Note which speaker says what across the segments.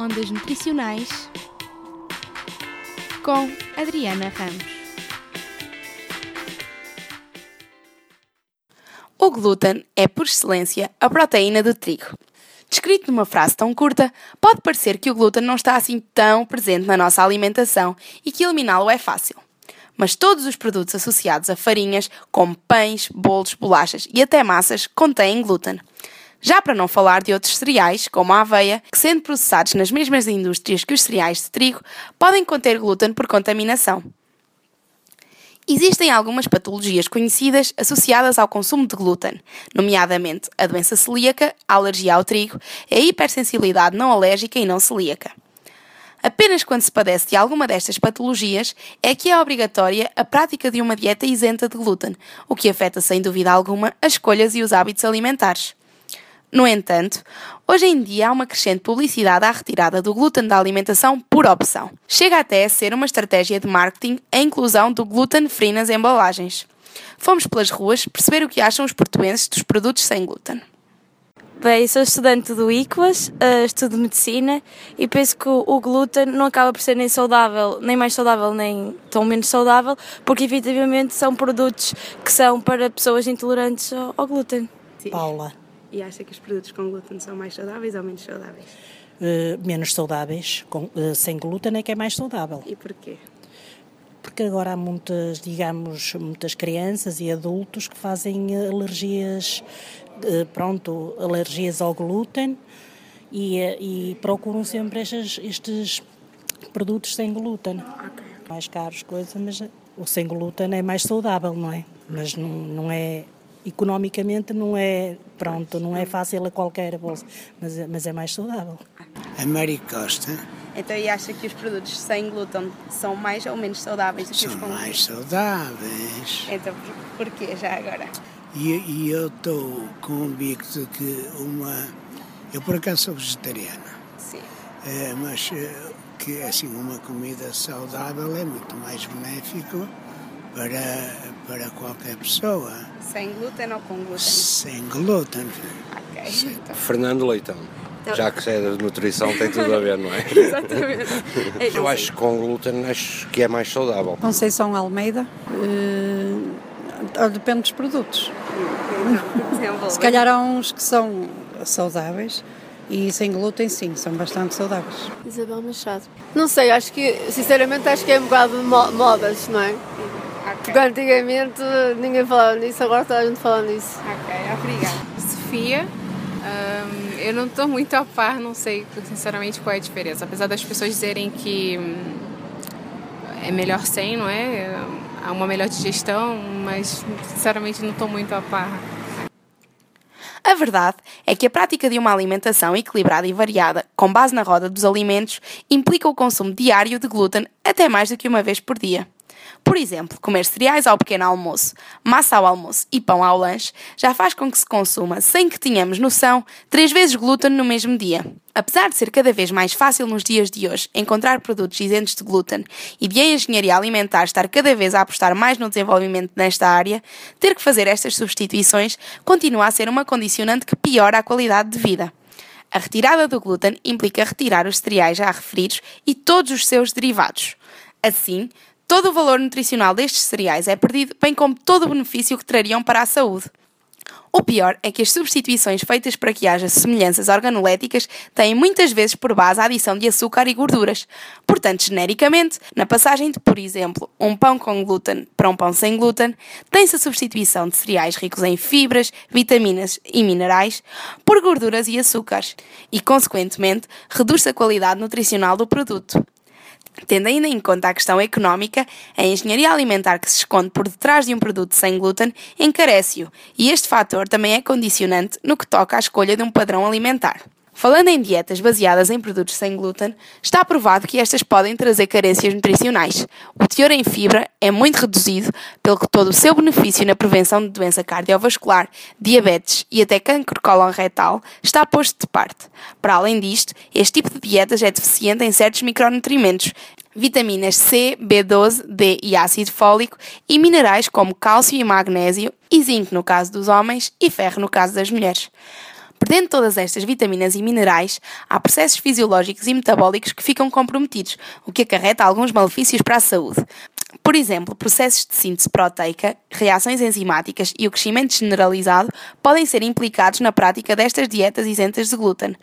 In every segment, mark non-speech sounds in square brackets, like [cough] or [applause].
Speaker 1: Ondas Nutricionais com Adriana Ramos. O glúten é, por excelência, a proteína do trigo. Descrito numa frase tão curta, pode parecer que o glúten não está assim tão presente na nossa alimentação e que eliminá-lo é fácil. Mas todos os produtos associados a farinhas, como pães, bolos, bolachas e até massas, contêm glúten. Já para não falar de outros cereais, como a aveia, que sendo processados nas mesmas indústrias que os cereais de trigo, podem conter glúten por contaminação. Existem algumas patologias conhecidas associadas ao consumo de glúten, nomeadamente a doença celíaca, a alergia ao trigo, a hipersensibilidade não alérgica e não celíaca. Apenas quando se padece de alguma destas patologias é que é obrigatória a prática de uma dieta isenta de glúten, o que afeta sem dúvida alguma as escolhas e os hábitos alimentares. No entanto, hoje em dia há uma crescente publicidade à retirada do glúten da alimentação por opção. Chega até a ser uma estratégia de marketing a inclusão do glúten free nas embalagens. Fomos pelas ruas perceber o que acham os portuenses dos produtos sem glúten.
Speaker 2: Bem, sou estudante do ICLAS, uh, estudo medicina e penso que o, glúten não acaba por ser nem saudável, nem mais saudável, nem tão menos saudável, porque efetivamente são produtos que são para pessoas intolerantes ao, glúten.
Speaker 3: Paula.
Speaker 1: E acha que os produtos com glúten são mais saudáveis ou menos saudáveis?
Speaker 3: Uh, menos saudáveis. Com, uh, sem glúten é que é mais saudável.
Speaker 1: E porquê?
Speaker 3: Porque agora há muitas, digamos, muitas crianças e adultos que fazem alergias, uh, pronto, alergias ao glúten e, e procuram sempre estes, estes produtos sem glúten.
Speaker 1: Okay.
Speaker 3: Mais caros, coisa, mas o sem glúten é mais saudável, não é? Mas não, não é economicamente não é pronto, não é fácil a qualquer bolsa, mas, é, mas é mais saudável.
Speaker 4: A Mary Costa.
Speaker 1: Então, e acha que os produtos sem glúten são mais ou menos saudáveis do que
Speaker 4: são
Speaker 1: os com
Speaker 4: mais saudáveis.
Speaker 1: Então, por, porquê já agora?
Speaker 4: E, e eu estou convicto que uma... Eu, por acaso, sou vegetariana.
Speaker 1: Sim.
Speaker 4: É, mas que, assim, uma comida saudável é muito mais benéfico para, para qualquer pessoa.
Speaker 1: Sem glúten ou com glúten?
Speaker 4: Sem glúten.
Speaker 1: Ok.
Speaker 5: Então. Fernando Leitão. Então... Já que é de nutrição, tem tudo a ver, não é? [laughs]
Speaker 1: Exatamente. [laughs]
Speaker 5: Eu acho que com glúten acho que é mais saudável.
Speaker 6: Conceição Almeida. Uh, depende dos produtos.
Speaker 1: Então, [laughs]
Speaker 6: Se calhar há uns que são saudáveis e sem glúten, sim, são bastante saudáveis.
Speaker 7: Isabel Machado. Não sei, acho que, sinceramente, acho que é um bocado de modas, não é? Porque antigamente ninguém falava nisso, agora toda a gente fala nisso.
Speaker 1: Ok, obrigada.
Speaker 8: Sofia, um, eu não estou muito a par, não sei sinceramente qual é a diferença. Apesar das pessoas dizerem que hum, é melhor sem, não é? Há uma melhor digestão, mas sinceramente não estou muito a par.
Speaker 1: A verdade é que a prática de uma alimentação equilibrada e variada, com base na roda dos alimentos, implica o consumo diário de glúten até mais do que uma vez por dia. Por exemplo, comer cereais ao pequeno almoço, massa ao almoço e pão ao lanche já faz com que se consuma, sem que tenhamos noção, três vezes glúten no mesmo dia. Apesar de ser cada vez mais fácil nos dias de hoje encontrar produtos isentos de glúten e de a engenharia alimentar estar cada vez a apostar mais no desenvolvimento nesta área, ter que fazer estas substituições continua a ser uma condicionante que piora a qualidade de vida. A retirada do glúten implica retirar os cereais já referidos e todos os seus derivados. Assim, Todo o valor nutricional destes cereais é perdido, bem como todo o benefício que trariam para a saúde. O pior é que as substituições feitas para que haja semelhanças organoléticas têm muitas vezes por base a adição de açúcar e gorduras. Portanto, genericamente, na passagem de, por exemplo, um pão com glúten para um pão sem glúten, tem-se a substituição de cereais ricos em fibras, vitaminas e minerais por gorduras e açúcares, e, consequentemente, reduz-se a qualidade nutricional do produto. Tendo ainda em conta a questão económica, a engenharia alimentar que se esconde por detrás de um produto sem glúten encarece-o, e este fator também é condicionante no que toca à escolha de um padrão alimentar. Falando em dietas baseadas em produtos sem glúten, está provado que estas podem trazer carências nutricionais. O teor em fibra é muito reduzido, pelo que todo o seu benefício na prevenção de doença cardiovascular, diabetes e até cancro cólon retal está posto de parte. Para além disto, este tipo de dietas é deficiente em certos micronutrimentos, vitaminas C, B12, D e ácido fólico e minerais como cálcio e magnésio e zinco no caso dos homens e ferro no caso das mulheres. Perdendo todas estas vitaminas e minerais, há processos fisiológicos e metabólicos que ficam comprometidos, o que acarreta alguns malefícios para a saúde. Por exemplo, processos de síntese proteica, reações enzimáticas e o crescimento generalizado podem ser implicados na prática destas dietas isentas de glúten.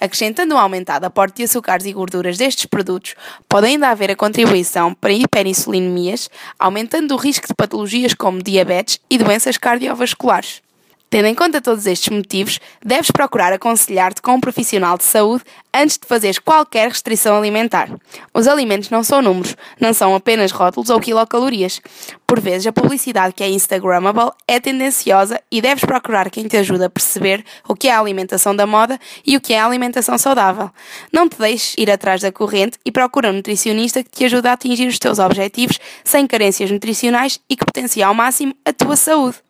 Speaker 1: Acrescentando um aumentado aporte de açúcares e gorduras destes produtos, pode ainda haver a contribuição para hiperinsulinemias, aumentando o risco de patologias como diabetes e doenças cardiovasculares. Tendo em conta todos estes motivos, deves procurar aconselhar-te com um profissional de saúde antes de fazeres qualquer restrição alimentar. Os alimentos não são números, não são apenas rótulos ou quilocalorias. Por vezes, a publicidade que é Instagrammable é tendenciosa e deves procurar quem te ajude a perceber o que é a alimentação da moda e o que é a alimentação saudável. Não te deixes ir atrás da corrente e procura um nutricionista que te ajude a atingir os teus objetivos sem carências nutricionais e que potencie ao máximo a tua saúde.